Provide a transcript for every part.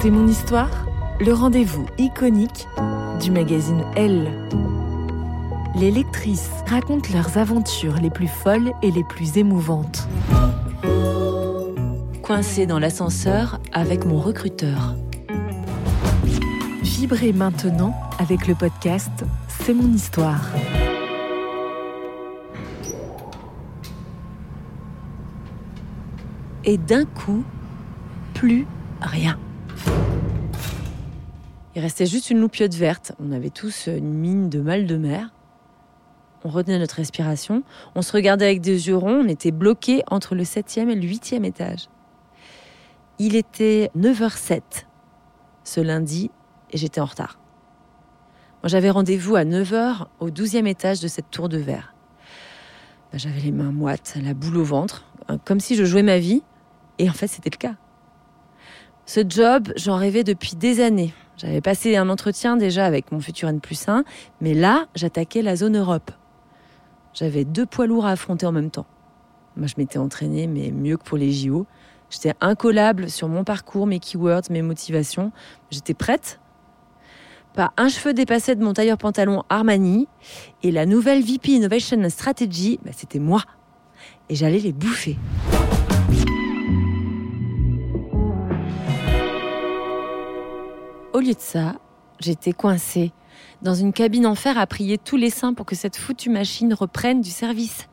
C'est mon histoire, le rendez-vous iconique du magazine Elle. Les lectrices racontent leurs aventures les plus folles et les plus émouvantes. Coincée dans l'ascenseur avec mon recruteur. Vibrez maintenant avec le podcast C'est mon histoire. Et d'un coup, plus rien. Il restait juste une loupiote verte. On avait tous une mine de mal de mer. On retenait notre respiration. On se regardait avec des yeux ronds. On était bloqués entre le septième et le huitième étage. Il était 9h07 ce lundi et j'étais en retard. Moi, j'avais rendez-vous à 9h au 12e étage de cette tour de verre. Ben, j'avais les mains moites, la boule au ventre, comme si je jouais ma vie. Et en fait, c'était le cas. Ce job, j'en rêvais depuis des années. J'avais passé un entretien déjà avec mon futur N plus 1, mais là, j'attaquais la zone Europe. J'avais deux poids lourds à affronter en même temps. Moi, je m'étais entraînée, mais mieux que pour les JO. J'étais incollable sur mon parcours, mes keywords, mes motivations. J'étais prête. Pas un cheveu dépassé de mon tailleur pantalon Armani. Et la nouvelle VP Innovation Strategy, bah, c'était moi. Et j'allais les bouffer. Au lieu de ça, j'étais coincée dans une cabine en fer à prier tous les saints pour que cette foutue machine reprenne du service.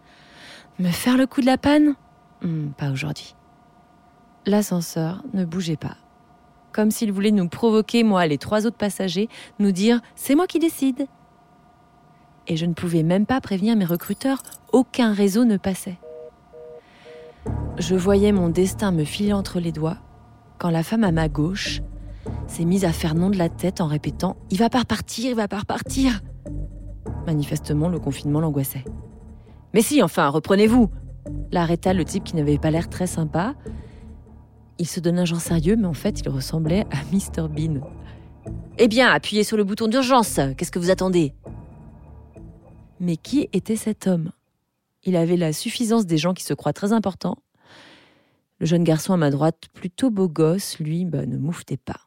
Me faire le coup de la panne? Hmm, Pas aujourd'hui. L'ascenseur ne bougeait pas. Comme s'il voulait nous provoquer, moi et les trois autres passagers, nous dire c'est moi qui décide. Et je ne pouvais même pas prévenir mes recruteurs, aucun réseau ne passait. Je voyais mon destin me filer entre les doigts quand la femme à ma gauche s'est mise à faire non de la tête en répétant Il va pas repartir, il va pas repartir. Manifestement, le confinement l'angoissait. Mais si, enfin, reprenez-vous L'arrêta le type qui n'avait pas l'air très sympa. Il se donnait un genre sérieux, mais en fait, il ressemblait à Mr. Bean. Eh bien, appuyez sur le bouton d'urgence. Qu'est-ce que vous attendez? Mais qui était cet homme? Il avait la suffisance des gens qui se croient très importants. Le jeune garçon à ma droite, plutôt beau gosse, lui, bah, ne mouftait pas.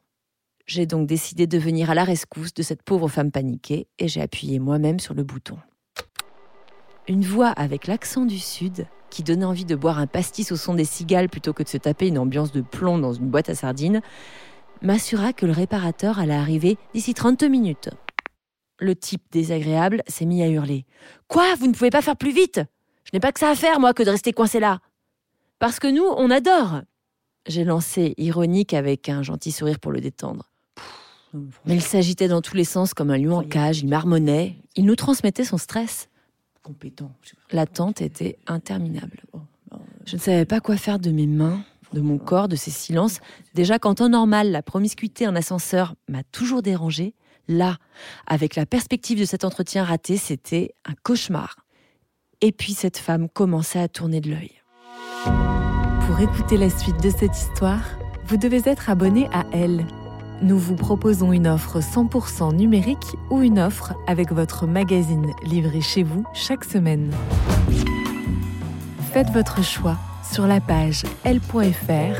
J'ai donc décidé de venir à la rescousse de cette pauvre femme paniquée et j'ai appuyé moi-même sur le bouton. Une voix avec l'accent du Sud, qui donnait envie de boire un pastis au son des cigales plutôt que de se taper une ambiance de plomb dans une boîte à sardines, m'assura que le réparateur allait arriver d'ici 30 minutes. Le type désagréable s'est mis à hurler. Quoi? Vous ne pouvez pas faire plus vite Je n'ai pas que ça à faire, moi, que de rester coincé là. Parce que nous, on adore J'ai lancé, ironique, avec un gentil sourire pour le détendre. Mais il s'agitait dans tous les sens comme un lion en cage, il marmonnait, il nous transmettait son stress. compétent. L'attente était interminable. Je ne savais pas quoi faire de mes mains, de mon corps, de ces silences. Déjà qu'en temps normal, la promiscuité en ascenseur m'a toujours dérangée. Là, avec la perspective de cet entretien raté, c'était un cauchemar. Et puis cette femme commençait à tourner de l'œil. Pour écouter la suite de cette histoire, vous devez être abonné à Elle. Nous vous proposons une offre 100% numérique ou une offre avec votre magazine livré chez vous chaque semaine. Faites votre choix sur la page l.fr